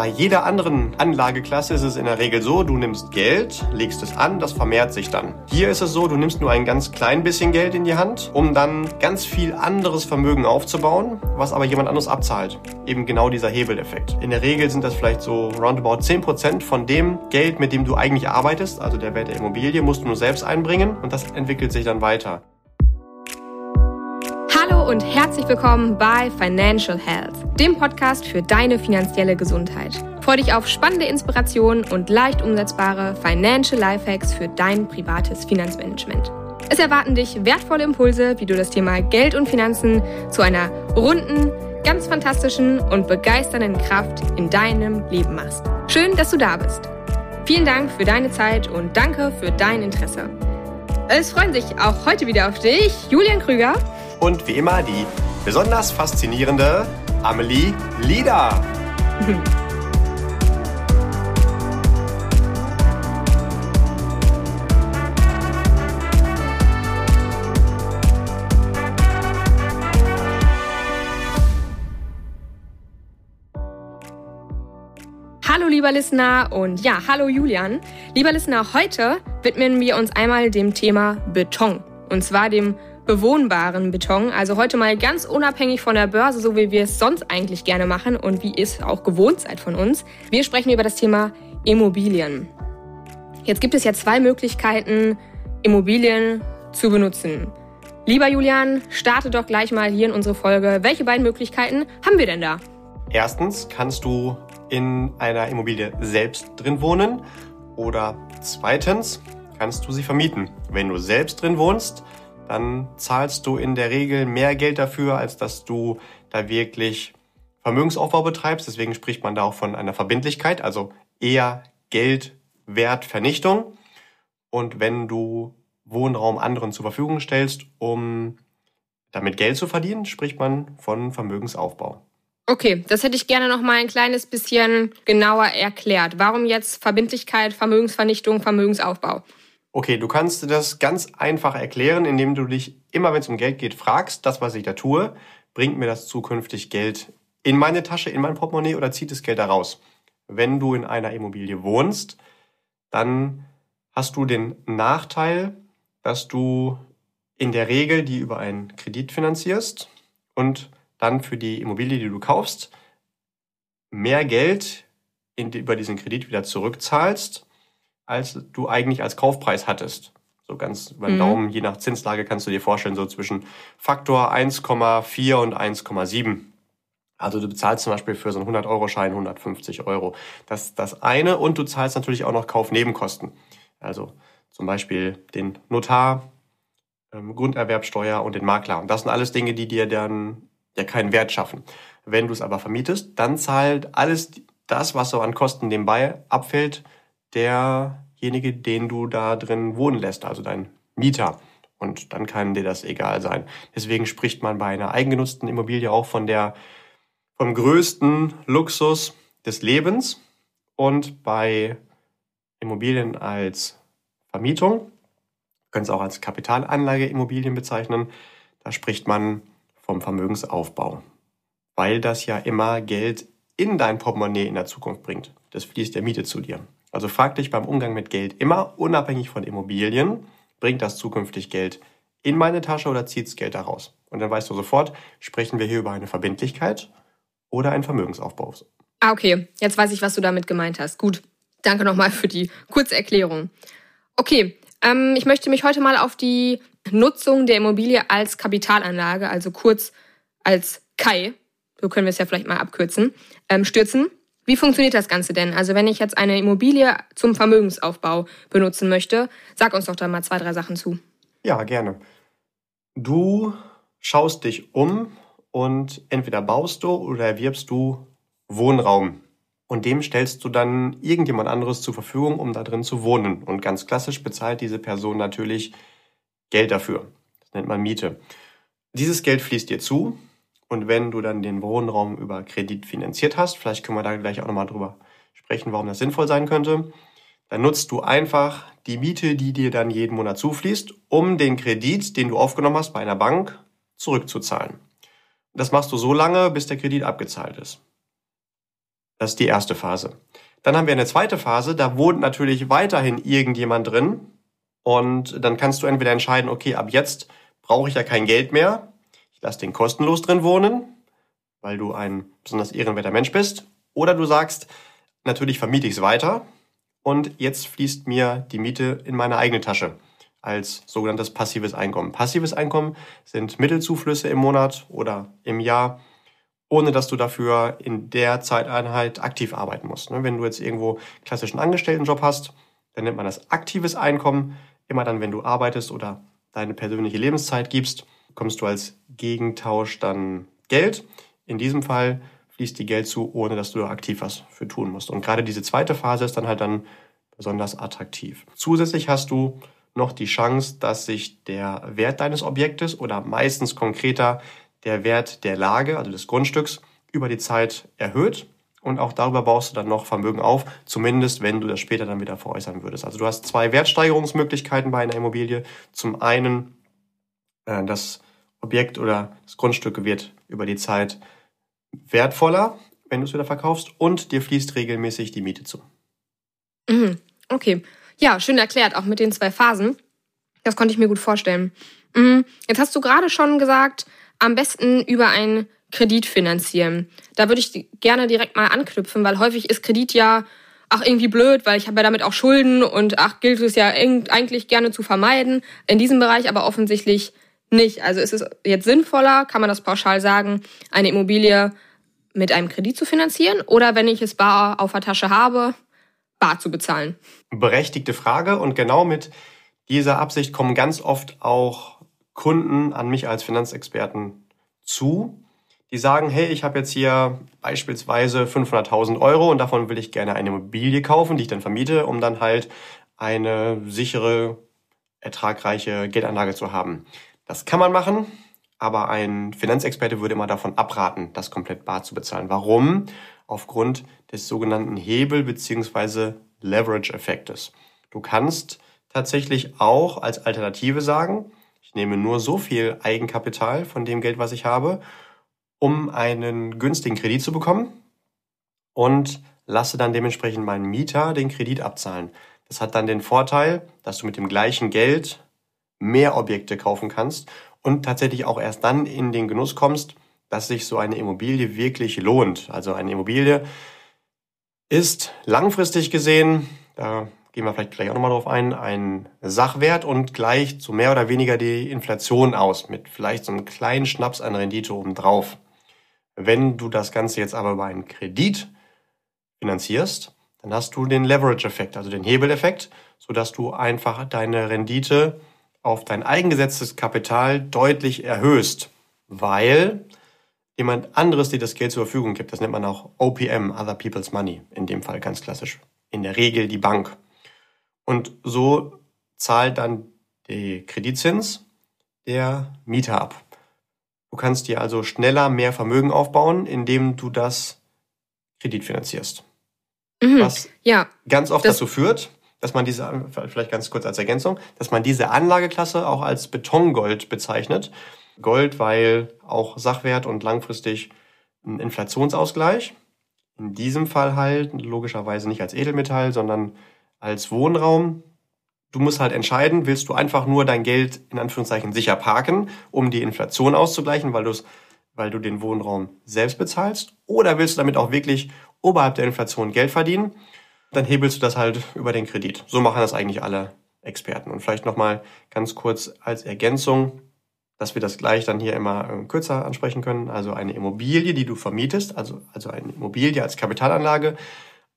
Bei jeder anderen Anlageklasse ist es in der Regel so, du nimmst Geld, legst es an, das vermehrt sich dann. Hier ist es so, du nimmst nur ein ganz klein bisschen Geld in die Hand, um dann ganz viel anderes Vermögen aufzubauen, was aber jemand anderes abzahlt. Eben genau dieser Hebeleffekt. In der Regel sind das vielleicht so roundabout 10% von dem Geld, mit dem du eigentlich arbeitest, also der Wert der Immobilie, musst du nur selbst einbringen und das entwickelt sich dann weiter. Hallo und herzlich willkommen bei Financial Health, dem Podcast für deine finanzielle Gesundheit. Freue dich auf spannende Inspirationen und leicht umsetzbare Financial Lifehacks für dein privates Finanzmanagement. Es erwarten dich wertvolle Impulse, wie du das Thema Geld und Finanzen zu einer runden, ganz fantastischen und begeisternden Kraft in deinem Leben machst. Schön, dass du da bist. Vielen Dank für deine Zeit und danke für dein Interesse. Es freuen sich auch heute wieder auf dich Julian Krüger und wie immer die besonders faszinierende Amelie Lieder. Hallo lieber Listener und ja, hallo Julian. Lieber Listener, heute widmen wir uns einmal dem Thema Beton. Und zwar dem bewohnbaren Beton. Also heute mal ganz unabhängig von der Börse, so wie wir es sonst eigentlich gerne machen und wie es auch gewohnt seid von uns. Wir sprechen über das Thema Immobilien. Jetzt gibt es ja zwei Möglichkeiten, Immobilien zu benutzen. Lieber Julian, starte doch gleich mal hier in unsere Folge. Welche beiden Möglichkeiten haben wir denn da? Erstens kannst du in einer Immobilie selbst drin wohnen oder zweitens kannst du sie vermieten. Wenn du selbst drin wohnst, dann zahlst du in der Regel mehr Geld dafür, als dass du da wirklich Vermögensaufbau betreibst. Deswegen spricht man da auch von einer Verbindlichkeit, also eher Geldwertvernichtung. Und wenn du Wohnraum anderen zur Verfügung stellst, um damit Geld zu verdienen, spricht man von Vermögensaufbau. Okay, das hätte ich gerne noch mal ein kleines bisschen genauer erklärt. Warum jetzt Verbindlichkeit, Vermögensvernichtung, Vermögensaufbau? Okay, du kannst das ganz einfach erklären, indem du dich immer, wenn es um Geld geht, fragst, das, was ich da tue, bringt mir das zukünftig Geld in meine Tasche, in mein Portemonnaie oder zieht das Geld da raus? Wenn du in einer Immobilie wohnst, dann hast du den Nachteil, dass du in der Regel die über einen Kredit finanzierst und dann für die Immobilie, die du kaufst, mehr Geld in, über diesen Kredit wieder zurückzahlst als du eigentlich als Kaufpreis hattest. So ganz beim mhm. Daumen, je nach Zinslage kannst du dir vorstellen, so zwischen Faktor 1,4 und 1,7. Also du bezahlst zum Beispiel für so einen 100-Euro-Schein 150 Euro. Das ist das eine und du zahlst natürlich auch noch Kaufnebenkosten. Also zum Beispiel den Notar, ähm, Grunderwerbsteuer und den Makler. Und das sind alles Dinge, die dir dann ja keinen Wert schaffen. Wenn du es aber vermietest, dann zahlt alles das, was so an Kosten nebenbei abfällt, derjenige, den du da drin wohnen lässt, also dein Mieter. Und dann kann dir das egal sein. Deswegen spricht man bei einer eigengenutzten Immobilie auch von der, vom größten Luxus des Lebens. Und bei Immobilien als Vermietung, können es auch als Kapitalanlageimmobilien bezeichnen, da spricht man vom Vermögensaufbau. Weil das ja immer Geld in dein Portemonnaie in der Zukunft bringt. Das fließt der Miete zu dir. Also frag dich beim Umgang mit Geld immer, unabhängig von Immobilien, bringt das zukünftig Geld in meine Tasche oder zieht das Geld da raus? Und dann weißt du sofort, sprechen wir hier über eine Verbindlichkeit oder einen Vermögensaufbau. Ah, okay. Jetzt weiß ich, was du damit gemeint hast. Gut. Danke nochmal für die kurze Erklärung. Okay. Ähm, ich möchte mich heute mal auf die Nutzung der Immobilie als Kapitalanlage, also kurz als KAI, so können wir es ja vielleicht mal abkürzen, ähm, stürzen. Wie funktioniert das Ganze denn? Also wenn ich jetzt eine Immobilie zum Vermögensaufbau benutzen möchte, sag uns doch da mal zwei, drei Sachen zu. Ja, gerne. Du schaust dich um und entweder baust du oder erwirbst du Wohnraum. Und dem stellst du dann irgendjemand anderes zur Verfügung, um da drin zu wohnen. Und ganz klassisch bezahlt diese Person natürlich Geld dafür. Das nennt man Miete. Dieses Geld fließt dir zu und wenn du dann den Wohnraum über Kredit finanziert hast, vielleicht können wir da gleich auch nochmal drüber sprechen, warum das sinnvoll sein könnte, dann nutzt du einfach die Miete, die dir dann jeden Monat zufließt, um den Kredit, den du aufgenommen hast bei einer Bank, zurückzuzahlen. Das machst du so lange, bis der Kredit abgezahlt ist. Das ist die erste Phase. Dann haben wir eine zweite Phase, da wohnt natürlich weiterhin irgendjemand drin. Und dann kannst du entweder entscheiden, okay, ab jetzt brauche ich ja kein Geld mehr. Ich lasse den kostenlos drin wohnen, weil du ein besonders ehrenwerter Mensch bist. Oder du sagst, natürlich vermiete ich es weiter und jetzt fließt mir die Miete in meine eigene Tasche als sogenanntes passives Einkommen. Passives Einkommen sind Mittelzuflüsse im Monat oder im Jahr, ohne dass du dafür in der Zeiteinheit aktiv arbeiten musst. Ne, wenn du jetzt irgendwo klassischen Angestelltenjob hast, dann nennt man das aktives Einkommen. Immer dann, wenn du arbeitest oder deine persönliche Lebenszeit gibst, bekommst du als Gegentausch dann Geld. In diesem Fall fließt die Geld zu, ohne dass du aktiv was für tun musst. Und gerade diese zweite Phase ist dann halt dann besonders attraktiv. Zusätzlich hast du noch die Chance, dass sich der Wert deines Objektes oder meistens konkreter der Wert der Lage, also des Grundstücks, über die Zeit erhöht. Und auch darüber baust du dann noch Vermögen auf, zumindest wenn du das später dann wieder veräußern würdest. Also du hast zwei Wertsteigerungsmöglichkeiten bei einer Immobilie. Zum einen, äh, das Objekt oder das Grundstück wird über die Zeit wertvoller, wenn du es wieder verkaufst, und dir fließt regelmäßig die Miete zu. Mhm. Okay. Ja, schön erklärt, auch mit den zwei Phasen. Das konnte ich mir gut vorstellen. Mhm. Jetzt hast du gerade schon gesagt, am besten über einen Kredit finanzieren. Da würde ich gerne direkt mal anknüpfen, weil häufig ist Kredit ja ach irgendwie blöd, weil ich habe ja damit auch Schulden und ach gilt es ja eigentlich gerne zu vermeiden. In diesem Bereich aber offensichtlich nicht. Also ist es jetzt sinnvoller, kann man das pauschal sagen, eine Immobilie mit einem Kredit zu finanzieren oder wenn ich es bar auf der Tasche habe, bar zu bezahlen? Berechtigte Frage und genau mit dieser Absicht kommen ganz oft auch Kunden an mich als Finanzexperten zu, die sagen, hey, ich habe jetzt hier beispielsweise 500.000 Euro und davon will ich gerne eine Immobilie kaufen, die ich dann vermiete, um dann halt eine sichere, ertragreiche Geldanlage zu haben. Das kann man machen, aber ein Finanzexperte würde immer davon abraten, das komplett bar zu bezahlen. Warum? Aufgrund des sogenannten Hebel- bzw. Leverage-Effektes. Du kannst tatsächlich auch als Alternative sagen, ich nehme nur so viel Eigenkapital von dem Geld, was ich habe, um einen günstigen Kredit zu bekommen und lasse dann dementsprechend meinen Mieter den Kredit abzahlen. Das hat dann den Vorteil, dass du mit dem gleichen Geld mehr Objekte kaufen kannst und tatsächlich auch erst dann in den Genuss kommst, dass sich so eine Immobilie wirklich lohnt. Also eine Immobilie ist langfristig gesehen, da gehen wir vielleicht gleich auch nochmal drauf ein, ein Sachwert und gleicht so mehr oder weniger die Inflation aus mit vielleicht so einem kleinen Schnaps an Rendite obendrauf. Wenn du das Ganze jetzt aber über einen Kredit finanzierst, dann hast du den Leverage-Effekt, also den Hebeleffekt, sodass du einfach deine Rendite auf dein eingesetztes Kapital deutlich erhöhst, weil jemand anderes dir das Geld zur Verfügung gibt. Das nennt man auch OPM, Other People's Money, in dem Fall ganz klassisch. In der Regel die Bank. Und so zahlt dann die Kreditzins der Mieter ab. Du kannst dir also schneller mehr Vermögen aufbauen, indem du das Kredit finanzierst. Mhm, Was ja, ganz oft dazu führt, dass man diese, vielleicht ganz kurz als Ergänzung, dass man diese Anlageklasse auch als Betongold bezeichnet. Gold, weil auch Sachwert und langfristig ein Inflationsausgleich. In diesem Fall halt logischerweise nicht als Edelmetall, sondern als Wohnraum. Du musst halt entscheiden, willst du einfach nur dein Geld in Anführungszeichen sicher parken, um die Inflation auszugleichen, weil, weil du den Wohnraum selbst bezahlst, oder willst du damit auch wirklich oberhalb der Inflation Geld verdienen? Dann hebelst du das halt über den Kredit. So machen das eigentlich alle Experten. Und vielleicht nochmal ganz kurz als Ergänzung, dass wir das gleich dann hier immer äh, kürzer ansprechen können. Also eine Immobilie, die du vermietest, also, also eine Immobilie als Kapitalanlage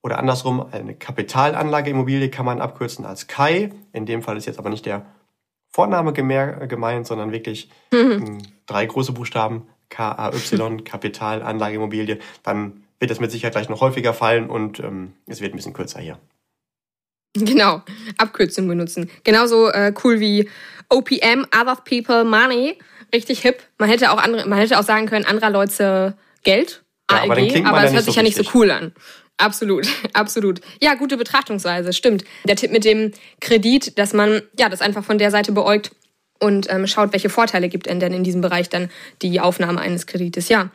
oder andersrum eine Kapitalanlage-Immobilie kann man abkürzen als KAI. In dem Fall ist jetzt aber nicht der Vorname gemeint, sondern wirklich mhm. drei große Buchstaben, K-A-Y, Kapitalanlage-Immobilie. Dann wird das mit Sicherheit gleich noch häufiger fallen und ähm, es wird ein bisschen kürzer hier. Genau, Abkürzung benutzen. Genauso äh, cool wie OPM, Other People Money, richtig hip. Man hätte auch andere, man hätte auch sagen können, anderer Leute Geld, ja, ALG, aber, aber das hört sich so ja nicht so cool an. Absolut, absolut. Ja, gute Betrachtungsweise, stimmt. Der Tipp mit dem Kredit, dass man ja das einfach von der Seite beäugt und ähm, schaut, welche Vorteile gibt denn denn in diesem Bereich dann die Aufnahme eines Kredites. Ja.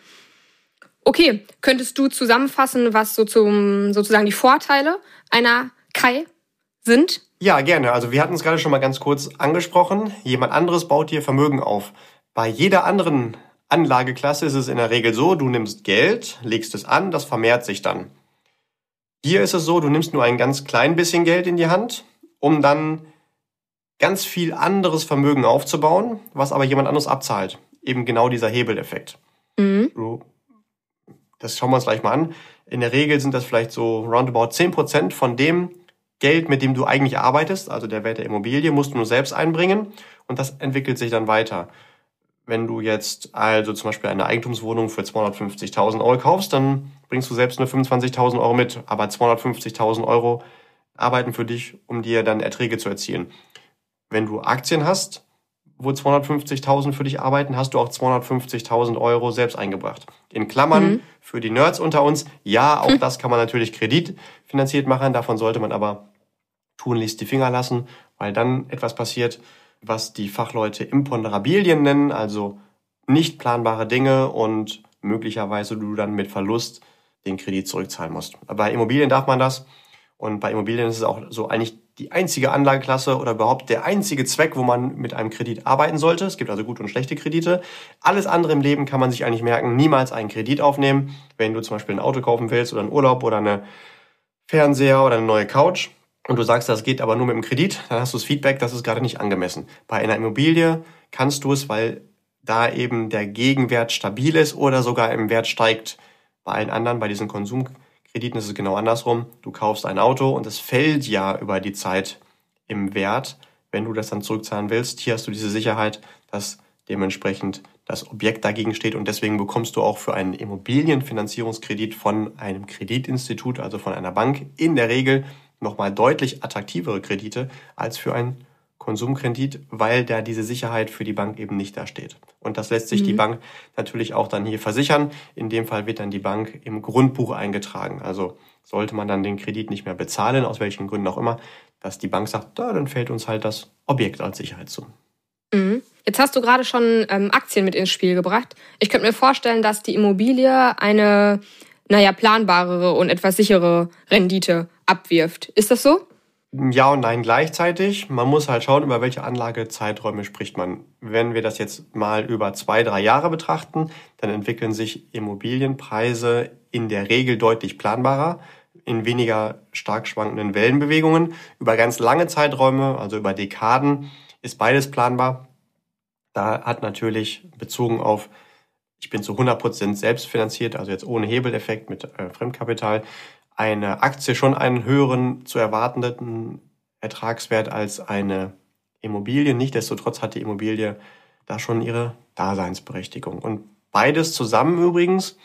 Okay, könntest du zusammenfassen, was so zum, sozusagen die Vorteile einer Kai sind? Ja, gerne. Also wir hatten es gerade schon mal ganz kurz angesprochen. Jemand anderes baut dir Vermögen auf. Bei jeder anderen Anlageklasse ist es in der Regel so, du nimmst Geld, legst es an, das vermehrt sich dann. Hier ist es so, du nimmst nur ein ganz klein bisschen Geld in die Hand, um dann ganz viel anderes Vermögen aufzubauen, was aber jemand anderes abzahlt. Eben genau dieser Hebeleffekt. Mhm. Das schauen wir uns gleich mal an. In der Regel sind das vielleicht so roundabout 10% von dem Geld, mit dem du eigentlich arbeitest, also der Wert der Immobilie, musst du nur selbst einbringen und das entwickelt sich dann weiter. Wenn du jetzt also zum Beispiel eine Eigentumswohnung für 250.000 Euro kaufst, dann bringst du selbst nur 25.000 Euro mit, aber 250.000 Euro arbeiten für dich, um dir dann Erträge zu erzielen. Wenn du Aktien hast, wo 250.000 für dich arbeiten, hast du auch 250.000 Euro selbst eingebracht. In Klammern mhm. für die Nerds unter uns, ja, auch das kann man natürlich kreditfinanziert machen, davon sollte man aber tunlichst die Finger lassen, weil dann etwas passiert, was die Fachleute Imponderabilien nennen, also nicht planbare Dinge und möglicherweise du dann mit Verlust den Kredit zurückzahlen musst. Bei Immobilien darf man das und bei Immobilien ist es auch so eigentlich die einzige Anlageklasse oder überhaupt der einzige Zweck, wo man mit einem Kredit arbeiten sollte. Es gibt also gute und schlechte Kredite. Alles andere im Leben kann man sich eigentlich merken, niemals einen Kredit aufnehmen. Wenn du zum Beispiel ein Auto kaufen willst oder einen Urlaub oder eine Fernseher oder eine neue Couch, und du sagst, das geht aber nur mit dem Kredit, dann hast du das Feedback, das ist gerade nicht angemessen. Bei einer Immobilie kannst du es, weil da eben der Gegenwert stabil ist oder sogar im Wert steigt. Bei allen anderen, bei diesen Konsumkrediten ist es genau andersrum. Du kaufst ein Auto und es fällt ja über die Zeit im Wert, wenn du das dann zurückzahlen willst. Hier hast du diese Sicherheit, dass dementsprechend das Objekt dagegen steht und deswegen bekommst du auch für einen Immobilienfinanzierungskredit von einem Kreditinstitut, also von einer Bank, in der Regel nochmal deutlich attraktivere Kredite als für einen Konsumkredit, weil da diese Sicherheit für die Bank eben nicht dasteht. Und das lässt sich mhm. die Bank natürlich auch dann hier versichern. In dem Fall wird dann die Bank im Grundbuch eingetragen. Also sollte man dann den Kredit nicht mehr bezahlen, aus welchen Gründen auch immer, dass die Bank sagt, da, dann fällt uns halt das Objekt als Sicherheit zu. Mhm. Jetzt hast du gerade schon ähm, Aktien mit ins Spiel gebracht. Ich könnte mir vorstellen, dass die Immobilie eine, naja, planbarere und etwas sichere Rendite abwirft. Ist das so? Ja und nein gleichzeitig. Man muss halt schauen, über welche Anlagezeiträume spricht man. Wenn wir das jetzt mal über zwei, drei Jahre betrachten, dann entwickeln sich Immobilienpreise in der Regel deutlich planbarer, in weniger stark schwankenden Wellenbewegungen. Über ganz lange Zeiträume, also über Dekaden, ist beides planbar. Da hat natürlich bezogen auf, ich bin zu 100 Prozent selbst finanziert, also jetzt ohne Hebeleffekt mit äh, Fremdkapital, eine Aktie schon einen höheren zu erwartenden Ertragswert als eine Immobilie. Nichtsdestotrotz hat die Immobilie da schon ihre Daseinsberechtigung. Und beides zusammen übrigens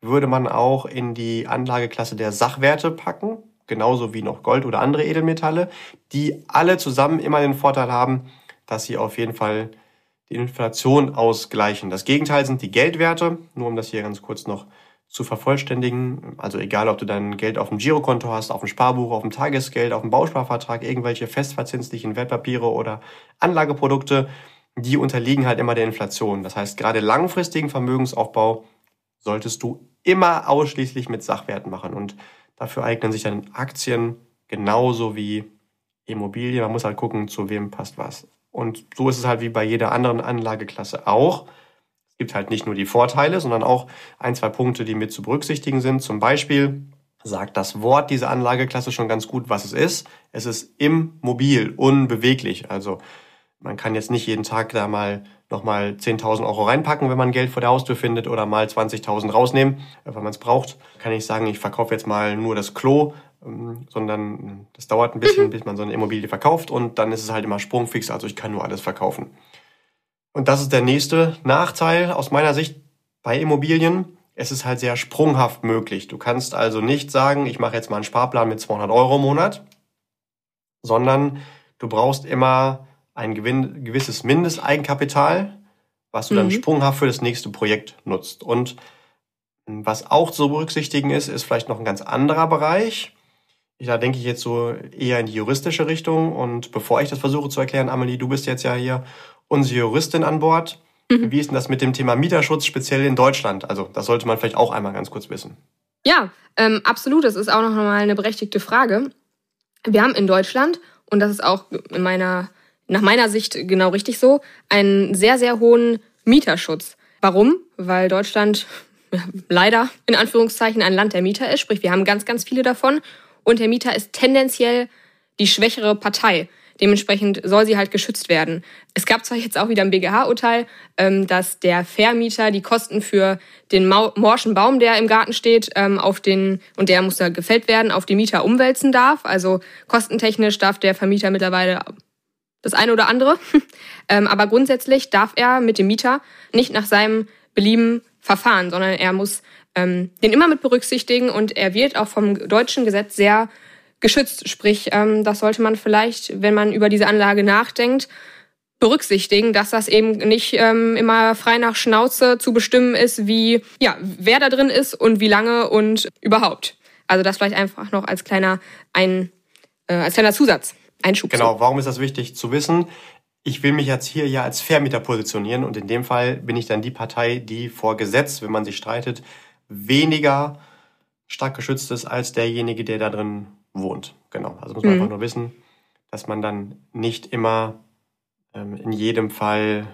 würde man auch in die Anlageklasse der Sachwerte packen, genauso wie noch Gold oder andere Edelmetalle, die alle zusammen immer den Vorteil haben, dass sie auf jeden Fall die Inflation ausgleichen. Das Gegenteil sind die Geldwerte, nur um das hier ganz kurz noch zu vervollständigen. Also egal, ob du dein Geld auf dem Girokonto hast, auf dem Sparbuch, auf dem Tagesgeld, auf dem Bausparvertrag, irgendwelche festverzinslichen Wertpapiere oder Anlageprodukte, die unterliegen halt immer der Inflation. Das heißt, gerade langfristigen Vermögensaufbau solltest du immer ausschließlich mit Sachwerten machen. Und dafür eignen sich dann Aktien genauso wie Immobilien. Man muss halt gucken, zu wem passt was. Und so ist es halt wie bei jeder anderen Anlageklasse auch gibt halt nicht nur die Vorteile, sondern auch ein, zwei Punkte, die mit zu berücksichtigen sind. Zum Beispiel sagt das Wort dieser Anlageklasse schon ganz gut, was es ist. Es ist immobil, unbeweglich. Also man kann jetzt nicht jeden Tag da mal nochmal 10.000 Euro reinpacken, wenn man Geld vor der Haustür findet oder mal 20.000 rausnehmen, wenn man es braucht. Kann ich sagen, ich verkaufe jetzt mal nur das Klo, ähm, sondern das dauert ein bisschen, bis man so eine Immobilie verkauft und dann ist es halt immer sprungfix, also ich kann nur alles verkaufen. Und das ist der nächste Nachteil aus meiner Sicht bei Immobilien. Es ist halt sehr sprunghaft möglich. Du kannst also nicht sagen, ich mache jetzt mal einen Sparplan mit 200 Euro im Monat, sondern du brauchst immer ein gewisses Mindesteigenkapital, was du mhm. dann sprunghaft für das nächste Projekt nutzt. Und was auch zu berücksichtigen ist, ist vielleicht noch ein ganz anderer Bereich. Da denke ich jetzt so eher in die juristische Richtung. Und bevor ich das versuche zu erklären, Amelie, du bist jetzt ja hier unsere Juristin an Bord. Mhm. Wie ist denn das mit dem Thema Mieterschutz speziell in Deutschland? Also das sollte man vielleicht auch einmal ganz kurz wissen. Ja, ähm, absolut. Das ist auch noch mal eine berechtigte Frage. Wir haben in Deutschland, und das ist auch in meiner, nach meiner Sicht genau richtig so, einen sehr, sehr hohen Mieterschutz. Warum? Weil Deutschland ja, leider in Anführungszeichen ein Land der Mieter ist. Sprich, wir haben ganz, ganz viele davon. Und der Mieter ist tendenziell die schwächere Partei. Dementsprechend soll sie halt geschützt werden. Es gab zwar jetzt auch wieder ein BGH-Urteil, ähm, dass der Vermieter die Kosten für den morschen Baum, der im Garten steht, ähm, auf den, und der muss da gefällt werden, auf die Mieter umwälzen darf. Also kostentechnisch darf der Vermieter mittlerweile das eine oder andere. Ähm, aber grundsätzlich darf er mit dem Mieter nicht nach seinem Belieben verfahren, sondern er muss den immer mit berücksichtigen und er wird auch vom deutschen Gesetz sehr geschützt. Sprich, ähm, das sollte man vielleicht, wenn man über diese Anlage nachdenkt, berücksichtigen, dass das eben nicht ähm, immer frei nach Schnauze zu bestimmen ist, wie ja wer da drin ist und wie lange und überhaupt. Also das vielleicht einfach noch als kleiner ein äh, als kleiner Zusatz Einschub. Genau. Warum ist das wichtig zu wissen? Ich will mich jetzt hier ja als Vermieter positionieren und in dem Fall bin ich dann die Partei, die vor Gesetz, wenn man sich streitet, weniger stark geschützt ist als derjenige, der da drin wohnt. Genau. Also muss man mhm. einfach nur wissen, dass man dann nicht immer ähm, in jedem Fall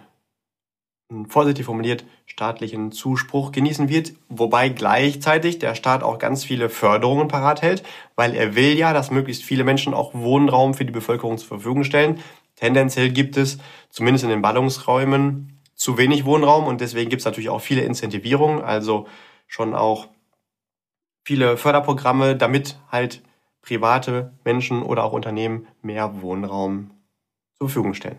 vorsichtig formuliert staatlichen Zuspruch genießen wird, wobei gleichzeitig der Staat auch ganz viele Förderungen parat hält, weil er will ja, dass möglichst viele Menschen auch Wohnraum für die Bevölkerung zur Verfügung stellen. Tendenziell gibt es, zumindest in den Ballungsräumen, zu wenig Wohnraum und deswegen gibt es natürlich auch viele Incentivierungen, also schon auch viele Förderprogramme, damit halt private Menschen oder auch Unternehmen mehr Wohnraum zur Verfügung stellen.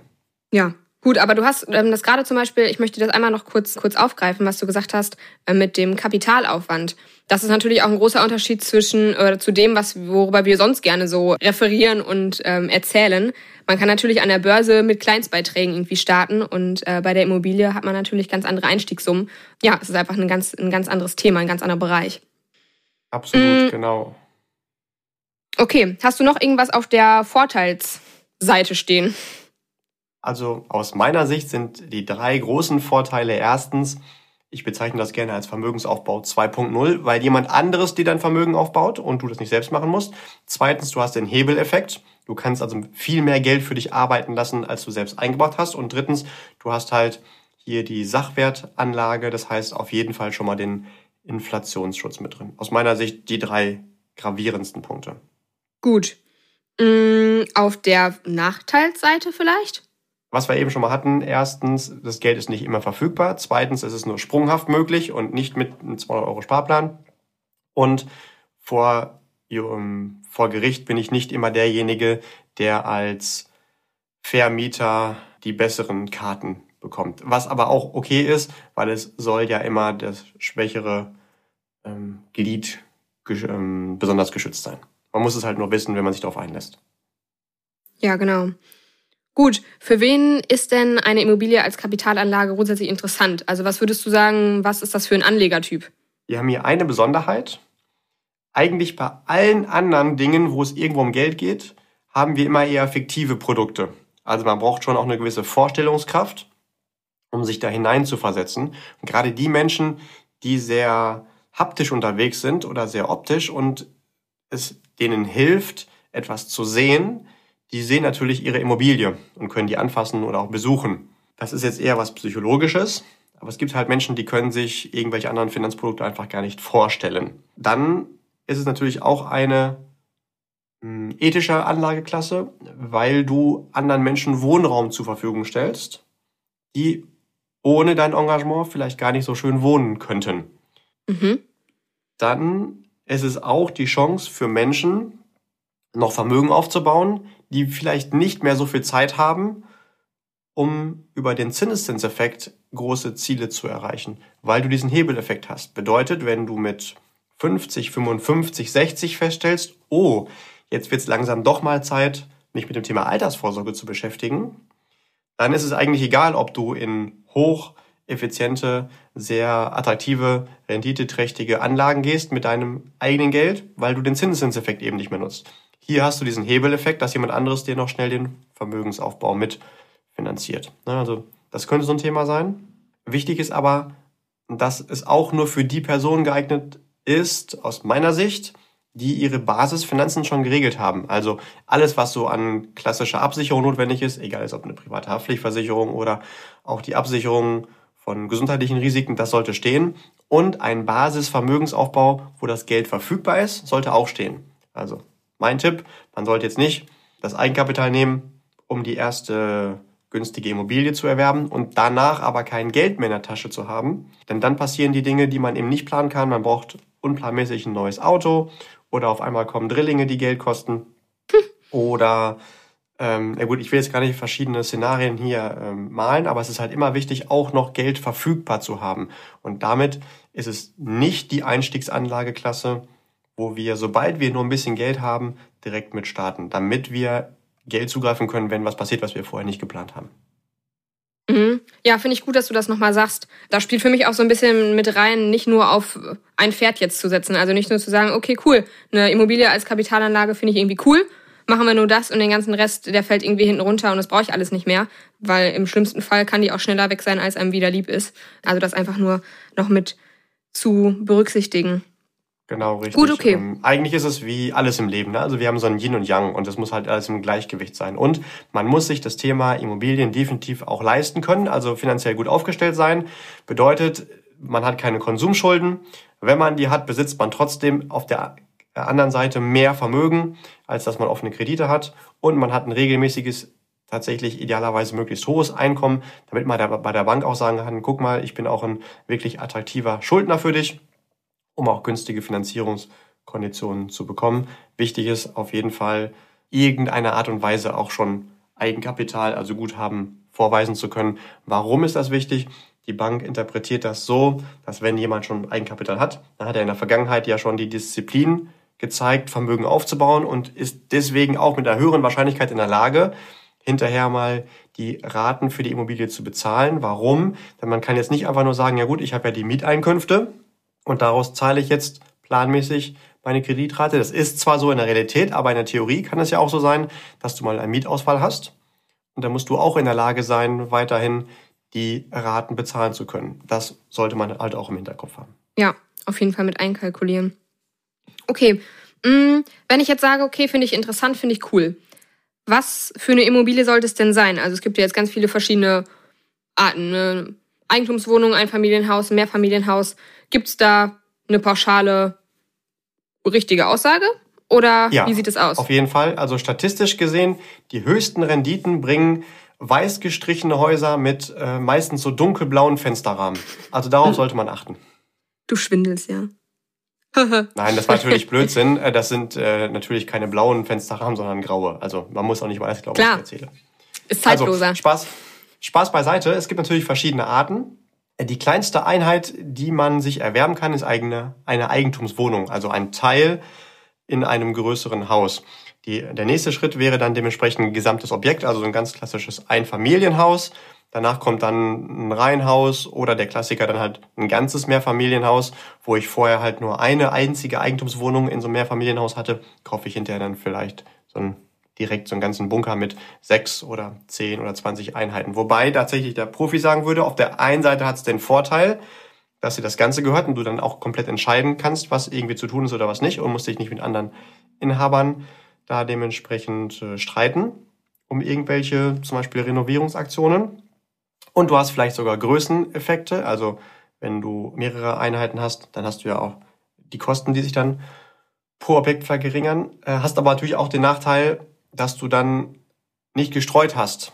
Ja, Gut, aber du hast ähm, das gerade zum Beispiel, ich möchte das einmal noch kurz, kurz aufgreifen, was du gesagt hast äh, mit dem Kapitalaufwand. Das ist natürlich auch ein großer Unterschied zwischen oder zu dem, was worüber wir sonst gerne so referieren und ähm, erzählen. Man kann natürlich an der Börse mit Kleinstbeiträgen irgendwie starten und äh, bei der Immobilie hat man natürlich ganz andere Einstiegssummen. Ja, es ist einfach ein ganz, ein ganz anderes Thema, ein ganz anderer Bereich. Absolut, mhm. genau. Okay, hast du noch irgendwas auf der Vorteilsseite stehen? Also aus meiner Sicht sind die drei großen Vorteile erstens, ich bezeichne das gerne als Vermögensaufbau 2.0, weil jemand anderes dir dein Vermögen aufbaut und du das nicht selbst machen musst. Zweitens, du hast den Hebeleffekt. Du kannst also viel mehr Geld für dich arbeiten lassen, als du selbst eingebracht hast. Und drittens, du hast halt hier die Sachwertanlage. Das heißt auf jeden Fall schon mal den Inflationsschutz mit drin. Aus meiner Sicht die drei gravierendsten Punkte. Gut. Mm, auf der Nachteilsseite vielleicht? Was wir eben schon mal hatten, erstens, das Geld ist nicht immer verfügbar. Zweitens, es ist nur sprunghaft möglich und nicht mit einem 200 Euro Sparplan. Und vor, vor Gericht bin ich nicht immer derjenige, der als Vermieter die besseren Karten bekommt. Was aber auch okay ist, weil es soll ja immer das schwächere ähm, Glied ähm, besonders geschützt sein. Man muss es halt nur wissen, wenn man sich darauf einlässt. Ja, genau. Gut, für wen ist denn eine Immobilie als Kapitalanlage grundsätzlich interessant? Also was würdest du sagen, was ist das für ein Anlegertyp? Wir haben hier eine Besonderheit. Eigentlich bei allen anderen Dingen, wo es irgendwo um Geld geht, haben wir immer eher fiktive Produkte. Also man braucht schon auch eine gewisse Vorstellungskraft, um sich da hinein zu versetzen. Und gerade die Menschen, die sehr haptisch unterwegs sind oder sehr optisch und es denen hilft, etwas zu sehen, die sehen natürlich ihre Immobilie und können die anfassen oder auch besuchen. Das ist jetzt eher was Psychologisches, aber es gibt halt Menschen, die können sich irgendwelche anderen Finanzprodukte einfach gar nicht vorstellen. Dann ist es natürlich auch eine hm, ethische Anlageklasse, weil du anderen Menschen Wohnraum zur Verfügung stellst, die ohne dein Engagement vielleicht gar nicht so schön wohnen könnten. Mhm. Dann ist es auch die Chance für Menschen, noch Vermögen aufzubauen, die vielleicht nicht mehr so viel Zeit haben, um über den Zinseszinseffekt große Ziele zu erreichen, weil du diesen Hebeleffekt hast. Bedeutet, wenn du mit 50, 55, 60 feststellst, oh, jetzt wird es langsam doch mal Zeit, mich mit dem Thema Altersvorsorge zu beschäftigen, dann ist es eigentlich egal, ob du in hocheffiziente, sehr attraktive, renditeträchtige Anlagen gehst mit deinem eigenen Geld, weil du den Zinseszinseffekt eben nicht mehr nutzt. Hier hast du diesen Hebeleffekt, dass jemand anderes dir noch schnell den Vermögensaufbau mit finanziert. Also das könnte so ein Thema sein. Wichtig ist aber, dass es auch nur für die Personen geeignet ist, aus meiner Sicht, die ihre Basisfinanzen schon geregelt haben. Also alles, was so an klassischer Absicherung notwendig ist, egal ob eine private Haftpflichtversicherung oder auch die Absicherung von gesundheitlichen Risiken, das sollte stehen. Und ein Basisvermögensaufbau, wo das Geld verfügbar ist, sollte auch stehen. Also mein Tipp, man sollte jetzt nicht das Eigenkapital nehmen, um die erste günstige Immobilie zu erwerben und danach aber kein Geld mehr in der Tasche zu haben. Denn dann passieren die Dinge, die man eben nicht planen kann. Man braucht unplanmäßig ein neues Auto oder auf einmal kommen Drillinge, die Geld kosten. Oder, ähm, ja gut, ich will jetzt gar nicht verschiedene Szenarien hier ähm, malen, aber es ist halt immer wichtig, auch noch Geld verfügbar zu haben. Und damit ist es nicht die Einstiegsanlageklasse, wo wir, sobald wir nur ein bisschen Geld haben, direkt mit starten, damit wir Geld zugreifen können, wenn was passiert, was wir vorher nicht geplant haben. Mhm. Ja, finde ich gut, dass du das nochmal sagst. Da spielt für mich auch so ein bisschen mit rein, nicht nur auf ein Pferd jetzt zu setzen. Also nicht nur zu sagen, okay, cool, eine Immobilie als Kapitalanlage finde ich irgendwie cool, machen wir nur das und den ganzen Rest, der fällt irgendwie hinten runter und das brauche ich alles nicht mehr, weil im schlimmsten Fall kann die auch schneller weg sein, als einem wieder lieb ist. Also das einfach nur noch mit zu berücksichtigen. Genau, richtig. Gut, okay. Ähm, eigentlich ist es wie alles im Leben. Ne? Also wir haben so ein Yin und Yang und das muss halt alles im Gleichgewicht sein. Und man muss sich das Thema Immobilien definitiv auch leisten können, also finanziell gut aufgestellt sein. Bedeutet, man hat keine Konsumschulden. Wenn man die hat, besitzt man trotzdem auf der anderen Seite mehr Vermögen, als dass man offene Kredite hat. Und man hat ein regelmäßiges tatsächlich idealerweise möglichst hohes Einkommen, damit man bei der Bank auch sagen kann, guck mal, ich bin auch ein wirklich attraktiver Schuldner für dich um auch günstige Finanzierungskonditionen zu bekommen. Wichtig ist auf jeden Fall, irgendeine Art und Weise auch schon Eigenkapital, also Guthaben vorweisen zu können. Warum ist das wichtig? Die Bank interpretiert das so, dass wenn jemand schon Eigenkapital hat, dann hat er in der Vergangenheit ja schon die Disziplin gezeigt, Vermögen aufzubauen und ist deswegen auch mit einer höheren Wahrscheinlichkeit in der Lage, hinterher mal die Raten für die Immobilie zu bezahlen. Warum? Denn man kann jetzt nicht einfach nur sagen, ja gut, ich habe ja die Mieteinkünfte, und daraus zahle ich jetzt planmäßig meine Kreditrate. Das ist zwar so in der Realität, aber in der Theorie kann es ja auch so sein, dass du mal einen Mietausfall hast und dann musst du auch in der Lage sein, weiterhin die Raten bezahlen zu können. Das sollte man halt auch im Hinterkopf haben. Ja, auf jeden Fall mit einkalkulieren. Okay, mm, wenn ich jetzt sage, okay, finde ich interessant, finde ich cool. Was für eine Immobilie sollte es denn sein? Also es gibt ja jetzt ganz viele verschiedene Arten. Ne? Eigentumswohnung, Einfamilienhaus, Mehrfamilienhaus. Gibt es da eine pauschale richtige Aussage? Oder ja, wie sieht es aus? Auf jeden Fall. Also statistisch gesehen, die höchsten Renditen bringen weiß gestrichene Häuser mit äh, meistens so dunkelblauen Fensterrahmen. Also darauf sollte man achten. Du schwindelst, ja. Nein, das war natürlich Blödsinn. Äh, das sind äh, natürlich keine blauen Fensterrahmen, sondern graue. Also man muss auch nicht weiß glauben, was ich erzähle. Ist zeitloser. Also, Spaß, Spaß beiseite, es gibt natürlich verschiedene Arten. Die kleinste Einheit, die man sich erwerben kann, ist eigene, eine Eigentumswohnung, also ein Teil in einem größeren Haus. Die, der nächste Schritt wäre dann dementsprechend ein gesamtes Objekt, also ein ganz klassisches Einfamilienhaus. Danach kommt dann ein Reihenhaus oder der Klassiker dann halt ein ganzes Mehrfamilienhaus, wo ich vorher halt nur eine einzige Eigentumswohnung in so einem Mehrfamilienhaus hatte, kaufe ich hinterher dann vielleicht so ein direkt so einen ganzen Bunker mit sechs oder zehn oder zwanzig Einheiten. Wobei tatsächlich der Profi sagen würde, auf der einen Seite hat es den Vorteil, dass dir das Ganze gehört und du dann auch komplett entscheiden kannst, was irgendwie zu tun ist oder was nicht und musst dich nicht mit anderen Inhabern da dementsprechend äh, streiten um irgendwelche zum Beispiel Renovierungsaktionen. Und du hast vielleicht sogar Größeneffekte, also wenn du mehrere Einheiten hast, dann hast du ja auch die Kosten, die sich dann pro Objekt verringern. Äh, hast aber natürlich auch den Nachteil, dass du dann nicht gestreut hast.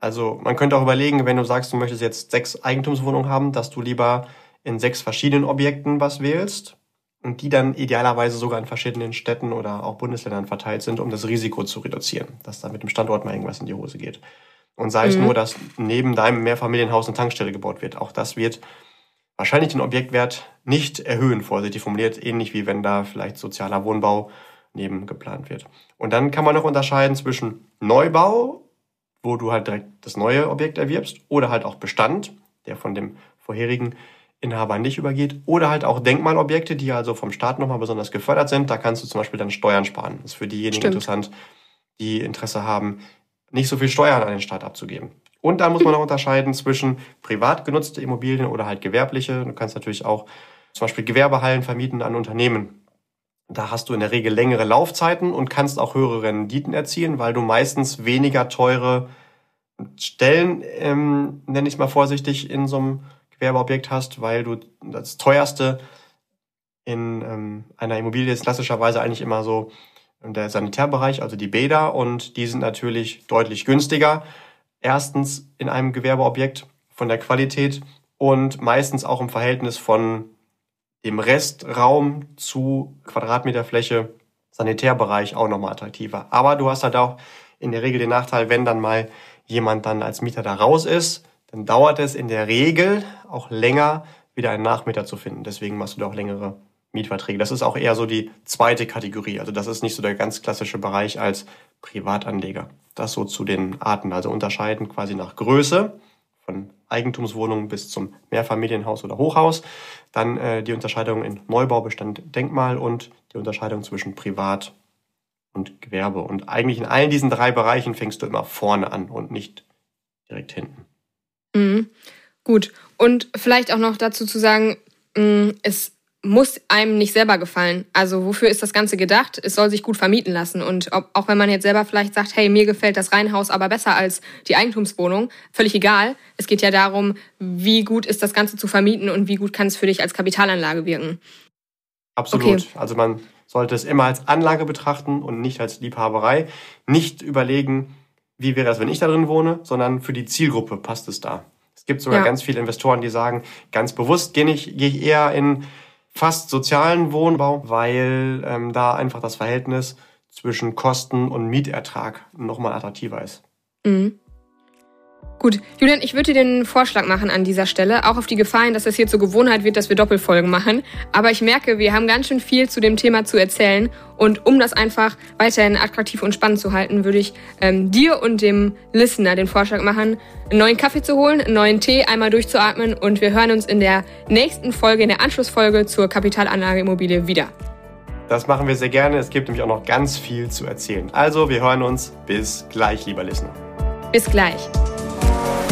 Also man könnte auch überlegen, wenn du sagst, du möchtest jetzt sechs Eigentumswohnungen haben, dass du lieber in sechs verschiedenen Objekten was wählst und die dann idealerweise sogar in verschiedenen Städten oder auch Bundesländern verteilt sind, um das Risiko zu reduzieren, dass da mit dem Standort mal irgendwas in die Hose geht. Und sei es mhm. nur, dass neben deinem Mehrfamilienhaus eine Tankstelle gebaut wird. Auch das wird wahrscheinlich den Objektwert nicht erhöhen, vorsichtig formuliert, ähnlich wie wenn da vielleicht sozialer Wohnbau neben geplant wird. Und dann kann man noch unterscheiden zwischen Neubau, wo du halt direkt das neue Objekt erwirbst, oder halt auch Bestand, der von dem vorherigen Inhaber nicht übergeht, oder halt auch Denkmalobjekte, die also vom Staat nochmal besonders gefördert sind. Da kannst du zum Beispiel dann Steuern sparen. Das ist für diejenigen Stimmt. interessant, die Interesse haben, nicht so viel Steuern an den Staat abzugeben. Und dann muss man noch unterscheiden zwischen privat genutzte Immobilien oder halt gewerbliche. Du kannst natürlich auch zum Beispiel Gewerbehallen vermieten an Unternehmen. Da hast du in der Regel längere Laufzeiten und kannst auch höhere Renditen erzielen, weil du meistens weniger teure Stellen, ähm, nenne ich mal vorsichtig, in so einem Gewerbeobjekt hast, weil du das teuerste in ähm, einer Immobilie ist klassischerweise eigentlich immer so der Sanitärbereich, also die Bäder, und die sind natürlich deutlich günstiger. Erstens in einem Gewerbeobjekt von der Qualität und meistens auch im Verhältnis von dem Restraum zu Quadratmeterfläche, Sanitärbereich auch nochmal attraktiver. Aber du hast halt auch in der Regel den Nachteil, wenn dann mal jemand dann als Mieter da raus ist, dann dauert es in der Regel auch länger, wieder einen Nachmieter zu finden. Deswegen machst du da auch längere Mietverträge. Das ist auch eher so die zweite Kategorie. Also das ist nicht so der ganz klassische Bereich als Privatanleger. Das so zu den Arten. Also unterscheiden quasi nach Größe von Eigentumswohnungen bis zum Mehrfamilienhaus oder Hochhaus. Dann äh, die Unterscheidung in Neubaubestand, Denkmal und die Unterscheidung zwischen Privat und Gewerbe. Und eigentlich in allen diesen drei Bereichen fängst du immer vorne an und nicht direkt hinten. Mhm. Gut. Und vielleicht auch noch dazu zu sagen, mm, es muss einem nicht selber gefallen. Also wofür ist das Ganze gedacht? Es soll sich gut vermieten lassen. Und ob, auch wenn man jetzt selber vielleicht sagt, hey, mir gefällt das Reihenhaus aber besser als die Eigentumswohnung, völlig egal. Es geht ja darum, wie gut ist das Ganze zu vermieten und wie gut kann es für dich als Kapitalanlage wirken. Absolut. Okay. Also man sollte es immer als Anlage betrachten und nicht als Liebhaberei. Nicht überlegen, wie wäre es, wenn ich da drin wohne, sondern für die Zielgruppe passt es da. Es gibt sogar ja. ganz viele Investoren, die sagen, ganz bewusst gehe ich, gehe ich eher in fast sozialen Wohnbau, weil ähm, da einfach das Verhältnis zwischen Kosten und Mietertrag nochmal attraktiver ist. Mhm. Gut, Julian, ich würde dir den Vorschlag machen an dieser Stelle, auch auf die Gefallen, dass es hier zur Gewohnheit wird, dass wir Doppelfolgen machen. Aber ich merke, wir haben ganz schön viel zu dem Thema zu erzählen. Und um das einfach weiterhin attraktiv und spannend zu halten, würde ich ähm, dir und dem Listener den Vorschlag machen, einen neuen Kaffee zu holen, einen neuen Tee, einmal durchzuatmen. Und wir hören uns in der nächsten Folge, in der Anschlussfolge zur Kapitalanlage Immobilie wieder. Das machen wir sehr gerne. Es gibt nämlich auch noch ganz viel zu erzählen. Also, wir hören uns. Bis gleich, lieber Listener. Bis gleich. you